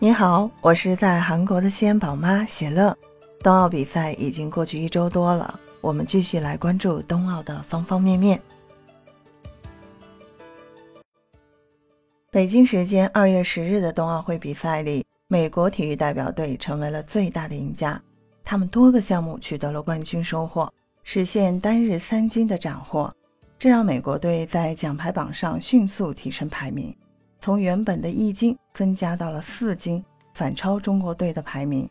你好，我是在韩国的西安宝妈喜乐。冬奥比赛已经过去一周多了，我们继续来关注冬奥的方方面面。北京时间二月十日的冬奥会比赛里，美国体育代表队成为了最大的赢家，他们多个项目取得了冠军收获，实现单日三金的斩获，这让美国队在奖牌榜上迅速提升排名。从原本的一金增加到了四金，反超中国队的排名。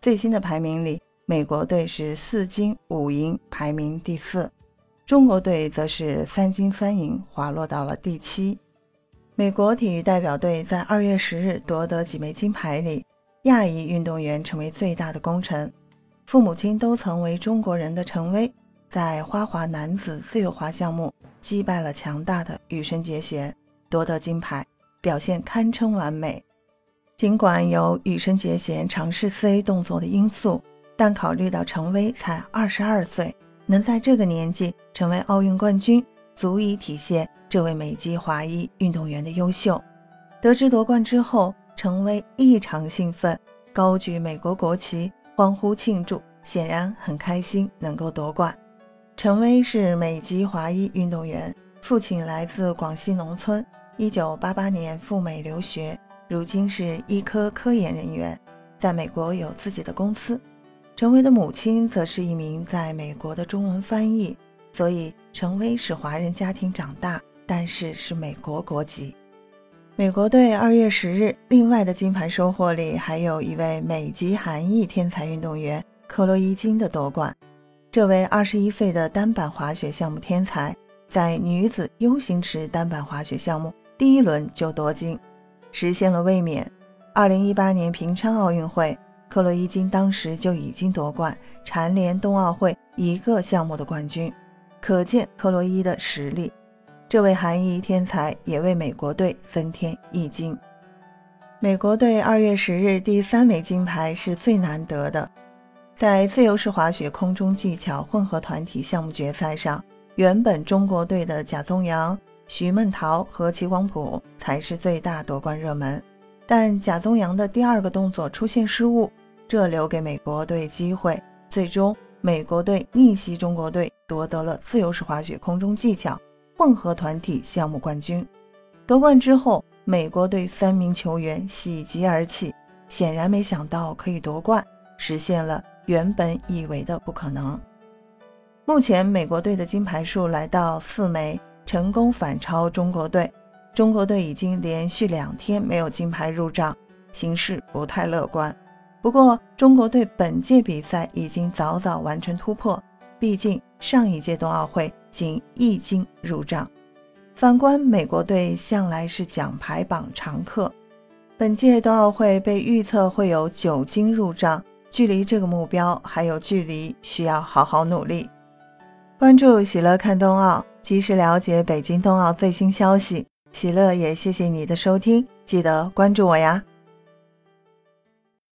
最新的排名里，美国队是四金五银，排名第四；中国队则是三金三银，滑落到了第七。美国体育代表队在二月十日夺得几枚金牌里，亚裔运动员成为最大的功臣。父母亲都曾为中国人的陈薇，在花滑男子自由滑项目击败了强大的羽生结弦，夺得金牌。表现堪称完美，尽管有羽生结弦尝试四 A 动作的因素，但考虑到陈薇才二十二岁，能在这个年纪成为奥运冠军，足以体现这位美籍华裔运动员的优秀。得知夺冠之后，陈薇异常兴奋，高举美国国旗，欢呼庆祝，显然很开心能够夺冠。陈薇是美籍华裔运动员，父亲来自广西农村。一九八八年赴美留学，如今是医科科研人员，在美国有自己的公司。陈薇的母亲则是一名在美国的中文翻译，所以陈薇是华人家庭长大，但是是美国国籍。美国队二月十日另外的金牌收获里，还有一位美籍韩裔天才运动员克洛伊金的夺冠。这位二十一岁的单板滑雪项目天才，在女子 U 型池单板滑雪项目。第一轮就夺金，实现了卫冕。二零一八年平昌奥运会，克洛伊金当时就已经夺冠，蝉联冬奥会一个项目的冠军，可见克洛伊的实力。这位韩裔天才也为美国队增添一金。美国队二月十日第三枚金牌是最难得的，在自由式滑雪空中技巧混合团体项目决赛上，原本中国队的贾宗洋。徐梦桃和齐广普才是最大夺冠热门，但贾宗洋的第二个动作出现失误，这留给美国队机会。最终，美国队逆袭中国队，夺得了自由式滑雪空中技巧混合团体项目冠军。夺冠之后，美国队三名球员喜极而泣，显然没想到可以夺冠，实现了原本以为的不可能。目前，美国队的金牌数来到四枚。成功反超中国队，中国队已经连续两天没有金牌入账，形势不太乐观。不过，中国队本届比赛已经早早完成突破，毕竟上一届冬奥会仅一金入账。反观美国队，向来是奖牌榜常客，本届冬奥会被预测会有九金入账，距离这个目标还有距离，需要好好努力。关注喜乐看冬奥。及时了解北京冬奥最新消息，喜乐也谢谢你的收听，记得关注我呀。